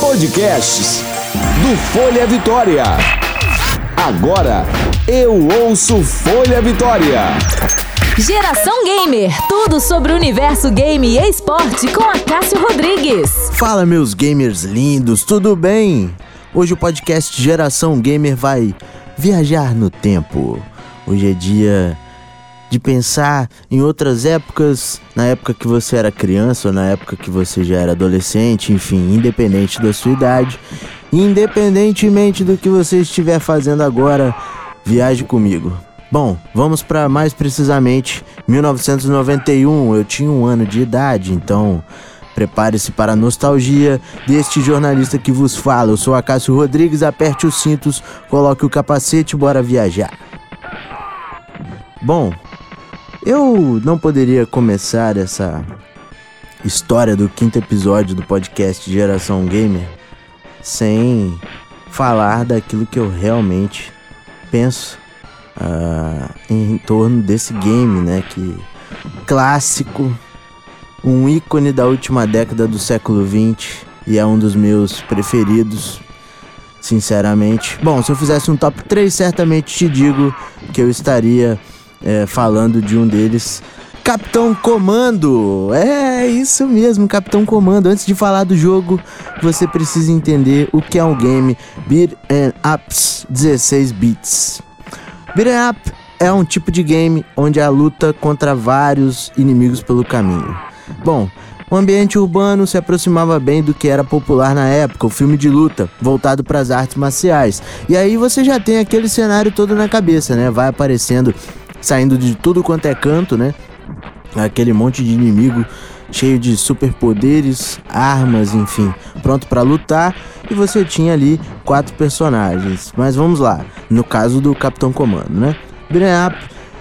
Podcasts do Folha Vitória. Agora eu ouço Folha Vitória. Geração Gamer, tudo sobre o universo game e esporte com a Cássio Rodrigues. Fala meus gamers lindos, tudo bem? Hoje o podcast Geração Gamer vai viajar no tempo. Hoje é dia de pensar em outras épocas, na época que você era criança ou na época que você já era adolescente, enfim, independente da sua idade, independentemente do que você estiver fazendo agora, viaje comigo. Bom, vamos para mais precisamente 1991. Eu tinha um ano de idade, então prepare-se para a nostalgia deste jornalista que vos fala. Eu sou Acácio Rodrigues, aperte os cintos, coloque o capacete bora viajar. Bom, eu não poderia começar essa história do quinto episódio do podcast Geração Gamer sem falar daquilo que eu realmente penso uh, em torno desse game, né? Que clássico, um ícone da última década do século 20 e é um dos meus preferidos, sinceramente. Bom, se eu fizesse um top 3, certamente te digo que eu estaria é, falando de um deles. Capitão Comando! É isso mesmo, Capitão Comando. Antes de falar do jogo, você precisa entender o que é um game Beat and Ups 16 bits. Beat Up é um tipo de game onde há luta contra vários inimigos pelo caminho. Bom, o ambiente urbano se aproximava bem do que era popular na época, o filme de luta, voltado para as artes marciais. E aí você já tem aquele cenário todo na cabeça, né? Vai aparecendo saindo de tudo quanto é canto, né? Aquele monte de inimigo cheio de superpoderes, armas, enfim, pronto para lutar. E você tinha ali quatro personagens. Mas vamos lá, no caso do Capitão Comando, né? Beat'em Up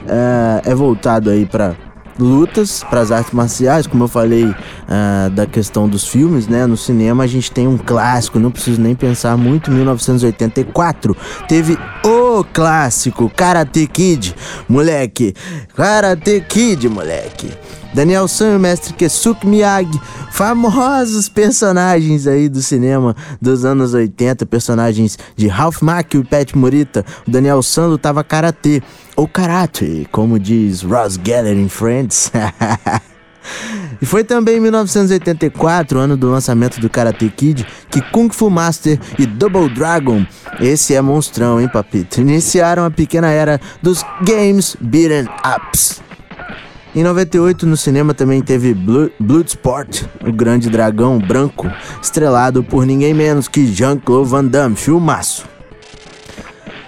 é, é voltado aí para lutas para as artes marciais, como eu falei uh, da questão dos filmes, né? No cinema a gente tem um clássico, não preciso nem pensar muito. 1984 teve o clássico Karate Kid, moleque, Karate Kid, moleque. Daniel San e o mestre Kesuke Miyagi, famosos personagens aí do cinema dos anos 80, personagens de Ralph Macchio e Pat Morita. O Daniel San lutava karatê, ou karate, como diz Ross Geller em Friends. E foi também em 1984, ano do lançamento do Karate Kid, que Kung Fu Master e Double Dragon, esse é monstrão, hein, papito, iniciaram a pequena era dos Games Beaten Ups. Em 98, no cinema também teve Bloodsport, o grande dragão branco, estrelado por ninguém menos que Jean-Claude Van Damme, filmaço.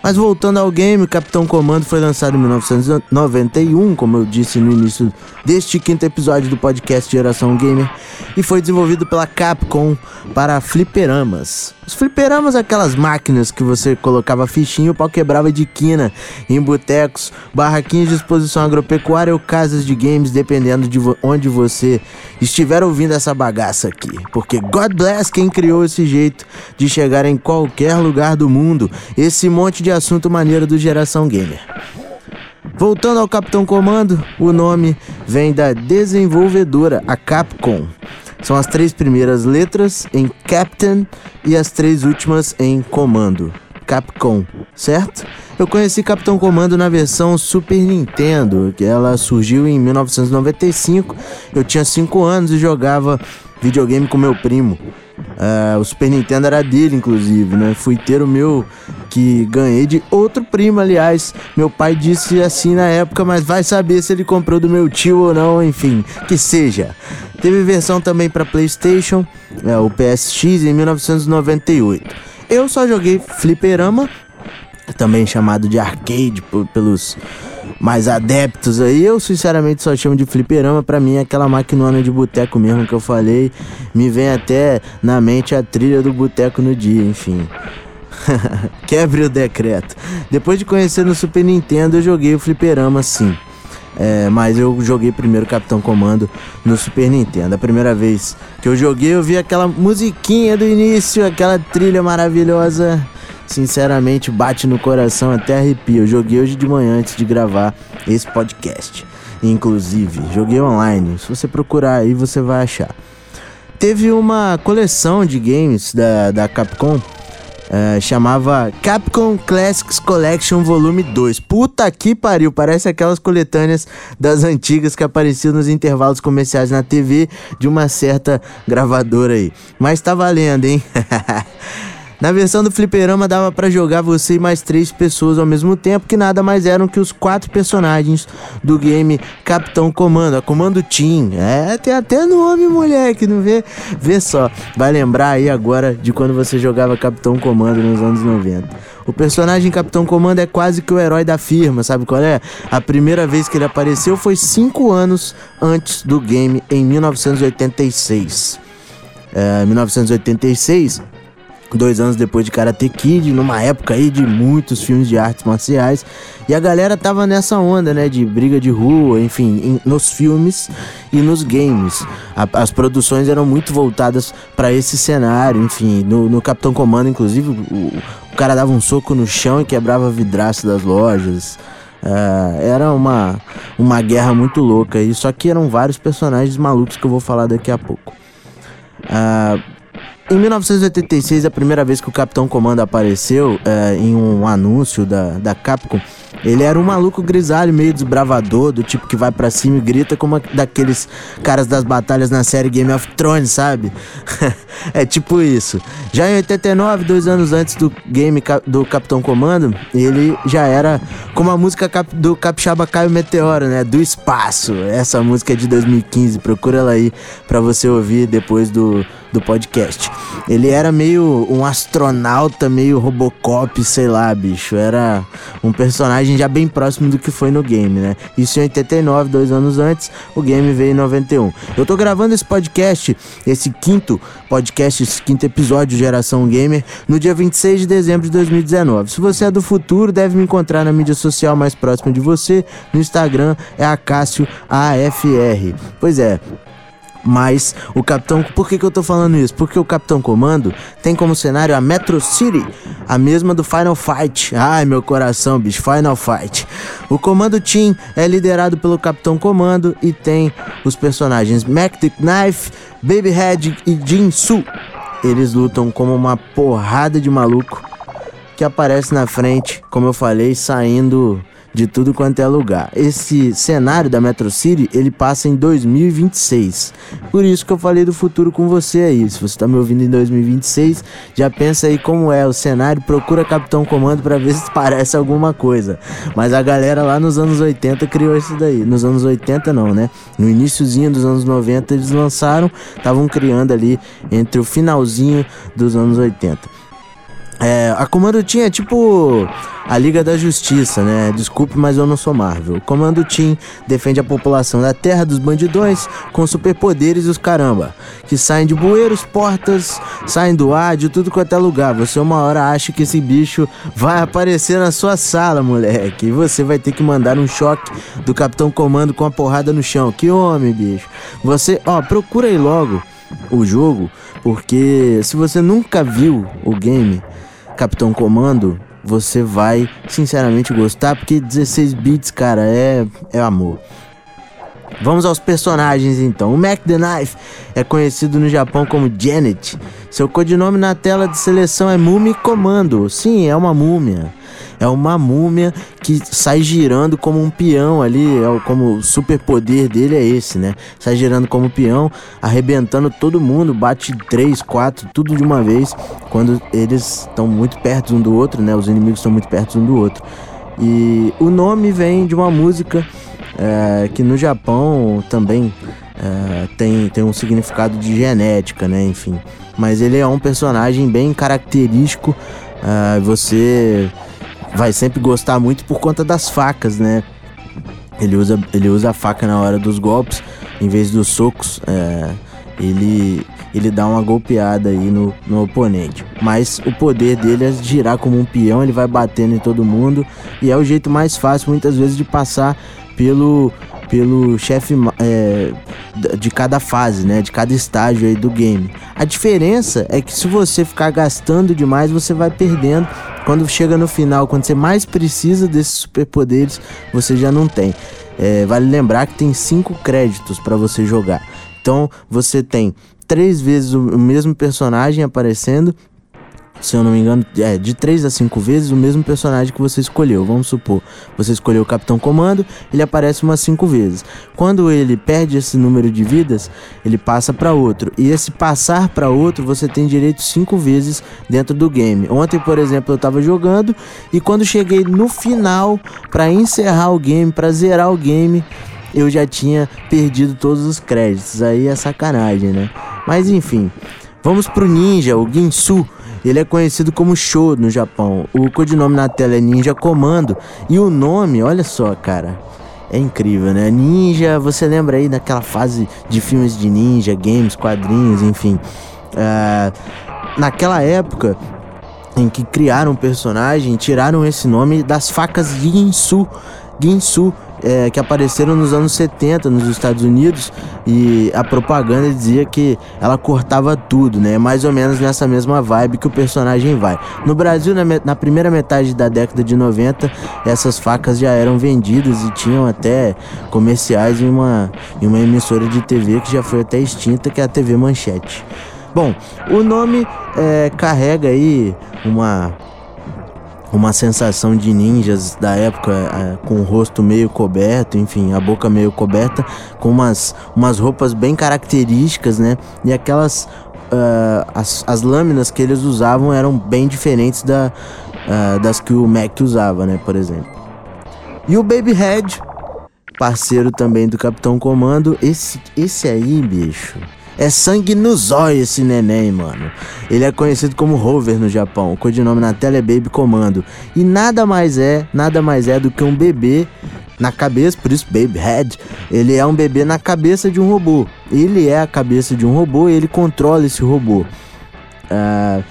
Mas voltando ao game, Capitão Comando foi lançado em 1991, como eu disse no início deste quinto episódio do podcast Geração Gamer, e foi desenvolvido pela Capcom para fliperamas. Os fliperamas, aquelas máquinas que você colocava fichinha o pau quebrava de quina em botecos, barraquinhos de exposição agropecuária ou casas de games, dependendo de onde você estiver ouvindo essa bagaça aqui. Porque God bless quem criou esse jeito de chegar em qualquer lugar do mundo, esse monte de assunto maneiro do Geração Gamer. Voltando ao Capitão Comando, o nome vem da desenvolvedora, a Capcom. São as três primeiras letras em Captain e as três últimas em Comando. Capcom, certo? Eu conheci Capitão Comando na versão Super Nintendo, que ela surgiu em 1995. Eu tinha 5 anos e jogava videogame com meu primo. Uh, o Super Nintendo era dele, inclusive, né? Fui ter o meu que ganhei de outro primo, aliás. Meu pai disse assim na época, mas vai saber se ele comprou do meu tio ou não, enfim, que seja. Teve versão também para PlayStation, é, o PSX, em 1998. Eu só joguei Fliperama, também chamado de arcade pelos mais adeptos aí. Eu sinceramente só chamo de fliperama, pra mim é aquela maquinona de boteco mesmo que eu falei. Me vem até na mente a trilha do boteco no dia, enfim. Quebre o decreto. Depois de conhecer no Super Nintendo, eu joguei o fliperama sim. É, mas eu joguei primeiro Capitão Comando no Super Nintendo. A primeira vez que eu joguei, eu vi aquela musiquinha do início, aquela trilha maravilhosa. Sinceramente, bate no coração até arrepio. Eu joguei hoje de manhã antes de gravar esse podcast. Inclusive, joguei online. Se você procurar aí, você vai achar. teve uma coleção de games da, da Capcom Uh, chamava Capcom Classics Collection Volume 2. Puta que pariu, parece aquelas coletâneas das antigas que apareciam nos intervalos comerciais na TV de uma certa gravadora aí. Mas tá valendo, hein? Na versão do fliperama dava para jogar você e mais três pessoas ao mesmo tempo, que nada mais eram que os quatro personagens do game Capitão Comando, a Comando Team. É, tem até nome, moleque, não vê? Vê só, vai lembrar aí agora de quando você jogava Capitão Comando nos anos 90. O personagem Capitão Comando é quase que o herói da firma, sabe qual é? A primeira vez que ele apareceu foi cinco anos antes do game, em 1986. É, 1986 dois anos depois de Karate Kid, numa época aí de muitos filmes de artes marciais. E a galera tava nessa onda, né, de briga de rua, enfim, em, nos filmes e nos games. A, as produções eram muito voltadas para esse cenário, enfim, no, no Capitão Comando, inclusive, o, o, cara dava um soco no chão e quebrava vidraço das lojas. Uh, era uma, uma guerra muito louca aí, só que eram vários personagens malucos que eu vou falar daqui a pouco. Uh, em 1986, a primeira vez que o Capitão Comando apareceu é, em um anúncio da, da Capcom, ele era um maluco grisalho, meio desbravador, do tipo que vai para cima e grita como daqueles caras das batalhas na série Game of Thrones, sabe? é tipo isso. Já em 89, dois anos antes do game do Capitão Comando, ele já era como a música do Capixaba Caio Meteoro, né? Do espaço. Essa música é de 2015, procura ela aí para você ouvir depois do do podcast. Ele era meio um astronauta, meio Robocop, sei lá, bicho. Era um personagem já bem próximo do que foi no game, né? Isso em 89, dois anos antes, o game veio em 91. Eu tô gravando esse podcast, esse quinto podcast, esse quinto episódio Geração Gamer, no dia 26 de dezembro de 2019. Se você é do futuro, deve me encontrar na mídia social mais próxima de você. No Instagram é Acácio AFR. Pois é, mas o Capitão. Por que, que eu tô falando isso? Porque o Capitão Comando tem como cenário a Metro City, a mesma do Final Fight. Ai, meu coração, bicho, Final Fight. O Comando Team é liderado pelo Capitão Comando e tem os personagens the Knife, Babyhead e Jinsu. Eles lutam como uma porrada de maluco que aparece na frente, como eu falei, saindo de tudo quanto é lugar. Esse cenário da Metro City, ele passa em 2026. Por isso que eu falei do futuro com você aí. Se você tá me ouvindo em 2026, já pensa aí como é o cenário, procura Capitão Comando para ver se parece alguma coisa. Mas a galera lá nos anos 80 criou isso daí. Nos anos 80 não, né? No iníciozinho dos anos 90 eles lançaram, estavam criando ali entre o finalzinho dos anos 80. É, a Comando Team é tipo a Liga da Justiça, né? Desculpe, mas eu não sou Marvel. Comando Team defende a população da Terra dos bandidões com superpoderes e os caramba, que saem de bueiros, portas, saem do ar, de tudo quanto é lugar. Você uma hora acha que esse bicho vai aparecer na sua sala, moleque, e você vai ter que mandar um choque do Capitão Comando com a porrada no chão. Que homem, bicho. Você, ó, procura aí logo o jogo, porque se você nunca viu o game, Capitão Comando, você vai sinceramente gostar, porque 16 bits, cara, é, é amor. Vamos aos personagens então. O Mac the Knife é conhecido no Japão como Janet. Seu codinome na tela de seleção é Mumi Comando. Sim, é uma múmia. É uma múmia que sai girando como um peão ali, é como o superpoder dele é esse, né? Sai girando como peão, arrebentando todo mundo, bate três, quatro, tudo de uma vez, quando eles estão muito perto um do outro, né? Os inimigos estão muito perto um do outro. E o nome vem de uma música é, que no Japão também é, tem, tem um significado de genética, né? Enfim. Mas ele é um personagem bem característico. É, você vai sempre gostar muito por conta das facas, né? Ele usa, ele usa a faca na hora dos golpes, em vez dos socos. É, ele, ele dá uma golpeada aí no, no oponente. Mas o poder dele é girar como um peão, ele vai batendo em todo mundo. E é o jeito mais fácil, muitas vezes, de passar pelo pelo chefe é, de cada fase, né? De cada estágio aí do game. A diferença é que se você ficar gastando demais, você vai perdendo. Quando chega no final, quando você mais precisa desses superpoderes, você já não tem. É, vale lembrar que tem cinco créditos para você jogar. Então você tem três vezes o mesmo personagem aparecendo se eu não me engano, é de 3 a 5 vezes o mesmo personagem que você escolheu. Vamos supor, você escolheu o Capitão Comando, ele aparece umas 5 vezes. Quando ele perde esse número de vidas, ele passa para outro. E esse passar para outro, você tem direito 5 vezes dentro do game. Ontem, por exemplo, eu tava jogando e quando cheguei no final para encerrar o game, para zerar o game, eu já tinha perdido todos os créditos. Aí é sacanagem, né? Mas enfim, vamos pro ninja, o Ginsu. Ele é conhecido como Sho no Japão. O codinome na tela é Ninja Comando. E o nome, olha só, cara. É incrível, né? Ninja, você lembra aí daquela fase de filmes de ninja, games, quadrinhos, enfim. Uh, naquela época em que criaram o personagem, tiraram esse nome das facas Ginsu. Ginsu é, que apareceram nos anos 70 nos Estados Unidos e a propaganda dizia que ela cortava tudo, né? Mais ou menos nessa mesma vibe que o personagem vai. No Brasil, na, na primeira metade da década de 90, essas facas já eram vendidas e tinham até comerciais em uma, em uma emissora de TV que já foi até extinta, que é a TV Manchete. Bom, o nome é, carrega aí uma uma sensação de ninjas da época, é, com o rosto meio coberto, enfim, a boca meio coberta, com umas, umas roupas bem características, né? E aquelas. Uh, as, as lâminas que eles usavam eram bem diferentes da, uh, das que o Mac usava, né? Por exemplo. E o Baby Head, parceiro também do Capitão Comando, esse, esse aí, bicho é sangue no zóio esse neném, mano. Ele é conhecido como Rover no Japão. O codinome na tela é Baby Comando. E nada mais é, nada mais é do que um bebê na cabeça, por isso Baby Head. Ele é um bebê na cabeça de um robô. Ele é a cabeça de um robô e ele controla esse robô. Uh,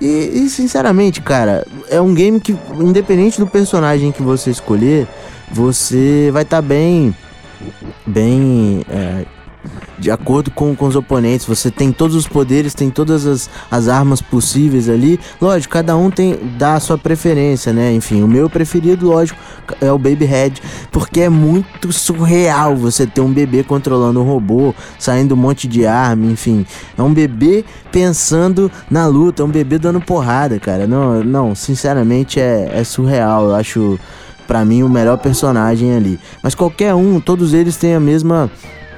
e, e, sinceramente, cara, é um game que, independente do personagem que você escolher, você vai estar tá bem. Bem. É, de acordo com, com os oponentes. Você tem todos os poderes, tem todas as, as armas possíveis ali. Lógico, cada um tem dá a sua preferência, né? Enfim, o meu preferido, lógico, é o Baby Head, porque é muito surreal você ter um bebê controlando um robô, saindo um monte de arma, enfim. É um bebê pensando na luta, é um bebê dando porrada, cara. Não, não sinceramente é, é surreal. Eu acho para mim o melhor personagem ali. Mas qualquer um, todos eles têm a mesma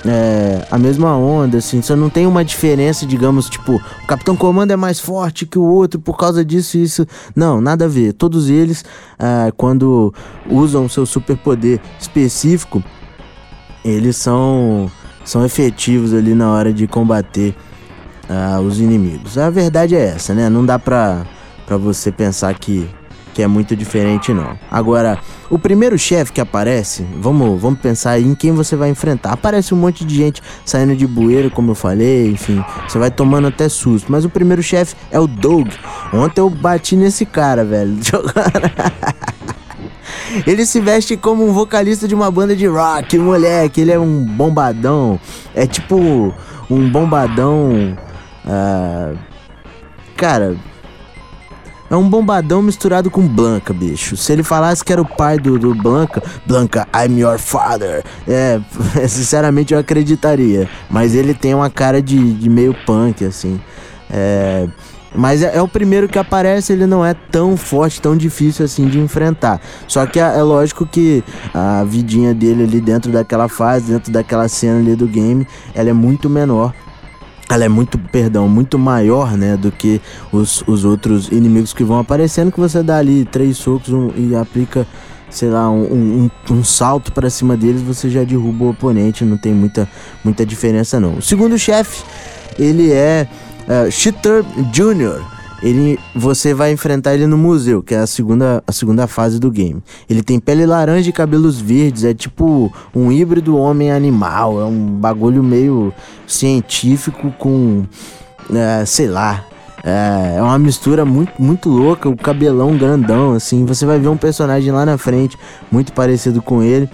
é, a mesma onda, assim. Só não tem uma diferença, digamos, tipo, o Capitão Comando é mais forte que o outro por causa disso e isso. Não, nada a ver. Todos eles, é, quando usam seu superpoder específico, eles são, são efetivos ali na hora de combater uh, os inimigos. A verdade é essa, né? Não dá pra, pra você pensar que que é muito diferente não. Agora, o primeiro chefe que aparece, vamos, vamos pensar aí em quem você vai enfrentar. Aparece um monte de gente saindo de bueiro, como eu falei, enfim, você vai tomando até susto. Mas o primeiro chefe é o Doug. Ontem eu bati nesse cara, velho. Ele se veste como um vocalista de uma banda de rock, moleque. Ele é um bombadão. É tipo um bombadão. Uh, cara, é um bombadão misturado com Blanca, bicho. Se ele falasse que era o pai do, do Blanca, Blanca, I'm your father. É, sinceramente eu acreditaria. Mas ele tem uma cara de, de meio punk, assim. É. Mas é, é, o primeiro que aparece, ele não é tão forte, tão difícil assim de enfrentar. Só que é, é, lógico que a vidinha dele ali dentro daquela fase, dentro daquela cena ali do game, ela é muito menor ela é muito, perdão, muito maior, né, do que os, os outros inimigos que vão aparecendo, que você dá ali três socos um, e aplica, sei lá, um, um, um salto para cima deles, você já derruba o oponente, não tem muita, muita diferença não. O segundo chefe, ele é uh, Cheater Jr., ele, você vai enfrentar ele no museu, que é a segunda, a segunda fase do game. Ele tem pele laranja e cabelos verdes, é tipo um híbrido homem-animal, é um bagulho meio científico com, é, sei lá, é, é uma mistura muito, muito louca, o cabelão grandão, assim. Você vai ver um personagem lá na frente, muito parecido com ele,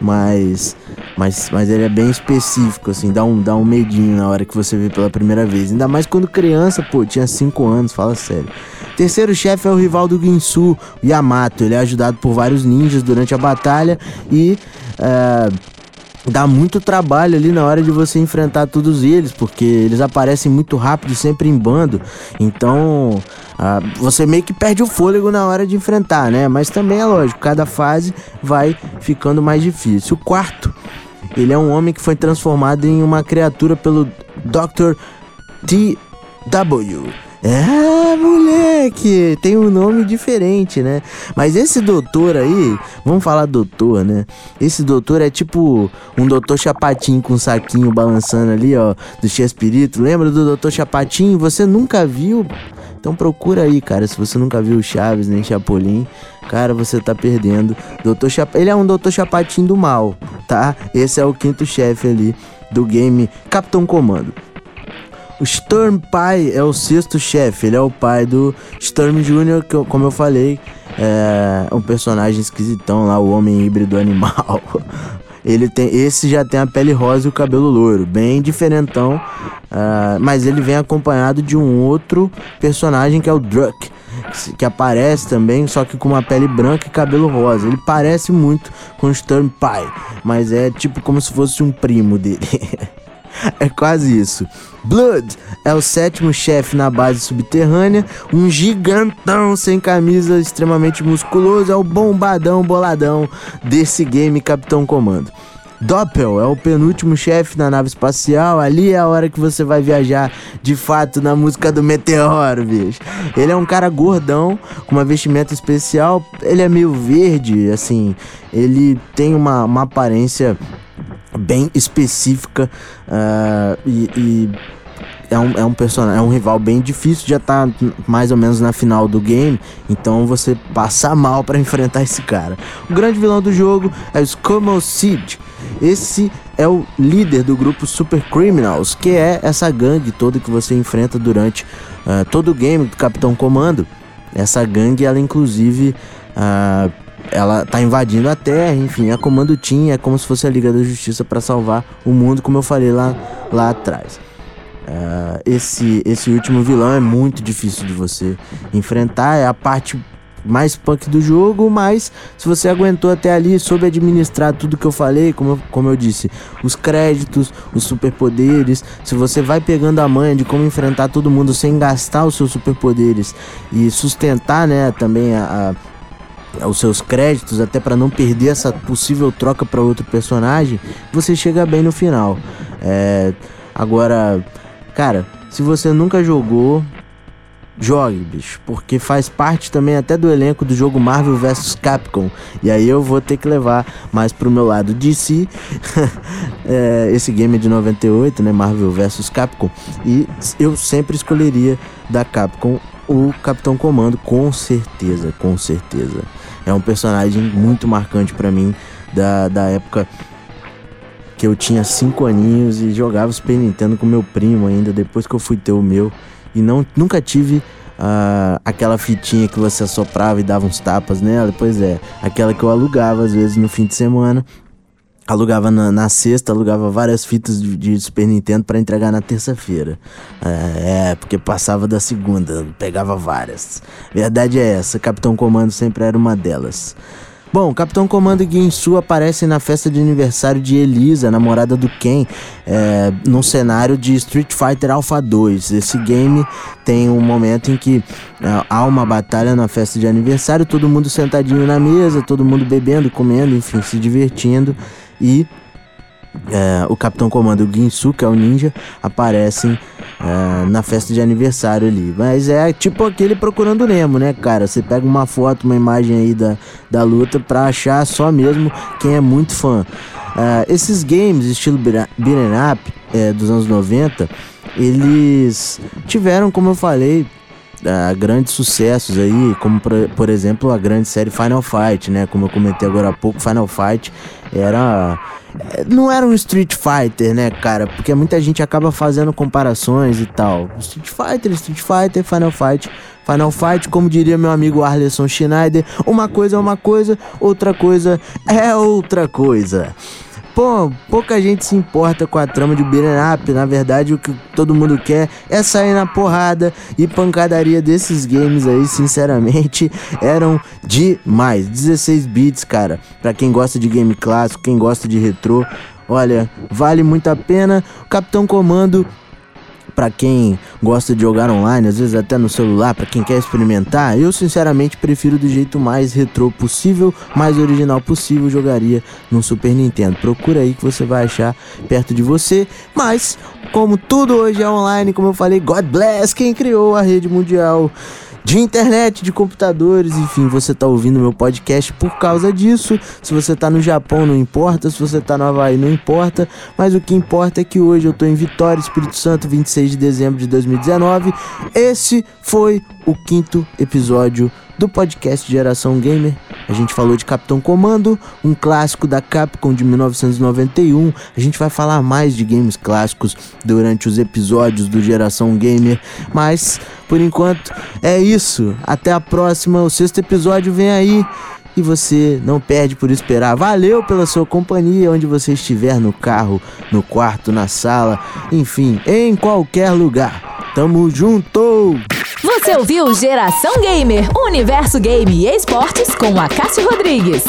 mas mas, mas ele é bem específico, assim, dá um, dá um medinho na hora que você vê pela primeira vez. Ainda mais quando criança, pô, tinha 5 anos, fala sério. Terceiro chefe é o rival do Ginsu, Yamato. Ele é ajudado por vários ninjas durante a batalha e. Uh, dá muito trabalho ali na hora de você enfrentar todos eles, porque eles aparecem muito rápido, sempre em bando. Então, ah, você meio que perde o fôlego na hora de enfrentar, né? Mas também é lógico, cada fase vai ficando mais difícil. O quarto, ele é um homem que foi transformado em uma criatura pelo Dr. T.W. É, moleque, tem um nome diferente, né? Mas esse doutor aí, vamos falar doutor, né? Esse doutor é tipo um doutor chapatinho com um saquinho balançando ali, ó, do Chespirito. Lembra do doutor chapatinho? Você nunca viu? Então procura aí, cara, se você nunca viu Chaves nem Chapolin, cara, você tá perdendo. Doutor Chap... Ele é um doutor chapatinho do mal, tá? Esse é o quinto chefe ali do game Capitão Comando. O Storm Pai é o sexto chefe, ele é o pai do Storm Jr., que como eu falei, é um personagem esquisitão lá, o homem híbrido animal. Ele tem, esse já tem a pele rosa e o cabelo loiro, bem diferentão, uh, mas ele vem acompanhado de um outro personagem que é o Druck, que aparece também, só que com uma pele branca e cabelo rosa. Ele parece muito com o Storm Pai, mas é tipo como se fosse um primo dele. é quase isso. Blood é o sétimo chefe na base subterrânea, um gigantão sem camisa, extremamente musculoso, é o bombadão boladão desse game Capitão Comando. Doppel é o penúltimo chefe na nave espacial. Ali é a hora que você vai viajar de fato na música do Meteoro, bicho. Ele é um cara gordão, com uma vestimenta especial. Ele é meio verde, assim. Ele tem uma, uma aparência bem específica uh, e, e é um, é um personagem, é um rival bem difícil, já tá mais ou menos na final do game, então você passa mal para enfrentar esse cara. O grande vilão do jogo é o Skull Seed. Esse é o líder do grupo Super Criminals, que é essa gangue toda que você enfrenta durante uh, todo o game do Capitão Comando. Essa gangue, ela inclusive uh, ela tá invadindo a Terra, enfim, a Comando Team é como se fosse a Liga da Justiça para salvar o mundo, como eu falei lá, lá atrás. Uh, esse, esse último vilão é muito difícil de você enfrentar, é a parte mais punk do jogo, mas se você aguentou até ali, soube administrar tudo que eu falei, como eu, como eu disse, os créditos, os superpoderes, se você vai pegando a manha de como enfrentar todo mundo sem gastar os seus superpoderes e sustentar, né, também a, a os seus créditos, até para não perder essa possível troca para outro personagem, você chega bem no final. É, agora, cara, se você nunca jogou, jogue, bicho, porque faz parte também até do elenco do jogo Marvel vs Capcom. E aí eu vou ter que levar mais pro meu lado DC. é, esse game de 98, né? Marvel vs Capcom. E eu sempre escolheria da Capcom o Capitão Comando, com certeza, com certeza. É um personagem muito marcante para mim da, da época que eu tinha 5 aninhos e jogava Super Nintendo com meu primo ainda, depois que eu fui ter o meu. E não, nunca tive uh, aquela fitinha que você assoprava e dava uns tapas nela. Pois é, aquela que eu alugava às vezes no fim de semana alugava na, na, sexta, alugava várias fitas de, de Super Nintendo para entregar na terça-feira. É, é, porque passava da segunda, pegava várias. Verdade é essa, Capitão Comando sempre era uma delas. Bom, Capitão Comando e Ginsu aparecem na festa de aniversário de Elisa, namorada do Ken, é, num cenário de Street Fighter Alpha 2. Esse game tem um momento em que é, há uma batalha na festa de aniversário, todo mundo sentadinho na mesa, todo mundo bebendo, comendo, enfim, se divertindo e é, o Capitão Comando o Ginsu, que é o ninja, aparecem é, na festa de aniversário ali. Mas é tipo aquele procurando Nemo, né, cara? Você pega uma foto, uma imagem aí da, da luta pra achar só mesmo quem é muito fã. É, esses games, estilo beat'em up é, dos anos 90, eles tiveram, como eu falei, uh, grandes sucessos aí, como por, por, exemplo a grande série Final Fight, né? Como eu comentei agora há pouco, Final Fight era. Não era um Street Fighter, né, cara? Porque muita gente acaba fazendo comparações e tal. Street Fighter, Street Fighter, Final Fight. Final Fight, como diria meu amigo Arleson Schneider, uma coisa é uma coisa, outra coisa é outra coisa. Pô, pouca gente se importa com a trama de beat'em up. Na verdade, o que todo mundo quer é sair na porrada e pancadaria desses games aí, sinceramente, eram demais. 16 bits, cara. Pra quem gosta de game clássico, quem gosta de retrô, Olha, vale muito a pena. O Capitão Comando para quem gosta de jogar online, às vezes até no celular, para quem quer experimentar, eu sinceramente prefiro do jeito mais retrô possível, mais original possível, jogaria no Super Nintendo. Procura aí que você vai achar perto de você, mas como tudo hoje é online, como eu falei, God bless quem criou a rede mundial de internet, de computadores, enfim, você tá ouvindo meu podcast por causa disso. Se você tá no Japão, não importa, se você tá no Havaí, não importa, mas o que importa é que hoje eu tô em Vitória, Espírito Santo, 26 de dezembro de 2019. Esse foi o quinto episódio do podcast Geração Gamer. A gente falou de Capitão Comando, um clássico da Capcom de 1991. A gente vai falar mais de games clássicos durante os episódios do Geração Gamer, mas por enquanto é isso. Até a próxima. O sexto episódio vem aí e você não perde por esperar. Valeu pela sua companhia, onde você estiver no carro, no quarto, na sala, enfim, em qualquer lugar. Tamo junto! Você ouviu Geração Gamer, Universo Game e Esportes com a Cássio Rodrigues.